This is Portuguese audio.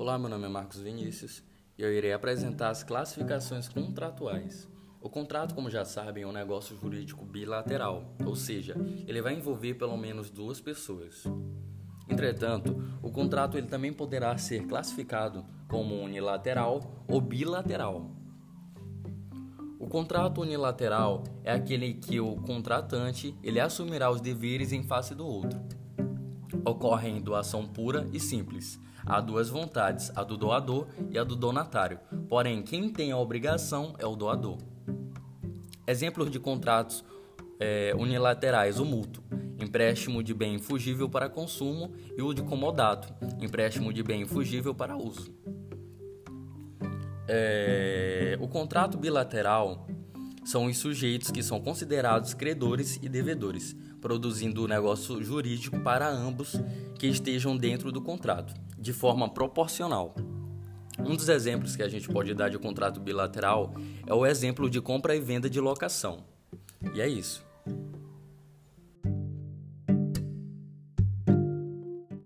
Olá, meu nome é Marcos Vinícius e eu irei apresentar as classificações contratuais. O contrato, como já sabem, é um negócio jurídico bilateral, ou seja, ele vai envolver pelo menos duas pessoas. Entretanto, o contrato ele também poderá ser classificado como unilateral ou bilateral. O contrato unilateral é aquele que o contratante ele assumirá os deveres em face do outro. Ocorre em doação pura e simples, Há duas vontades, a do doador e a do donatário. Porém, quem tem a obrigação é o doador. Exemplos de contratos é, unilaterais: o mútuo, empréstimo de bem infugível para consumo, e o de comodato, empréstimo de bem infugível para uso. É, o contrato bilateral são os sujeitos que são considerados credores e devedores, produzindo o negócio jurídico para ambos que estejam dentro do contrato, de forma proporcional. Um dos exemplos que a gente pode dar de contrato bilateral é o exemplo de compra e venda de locação. E é isso.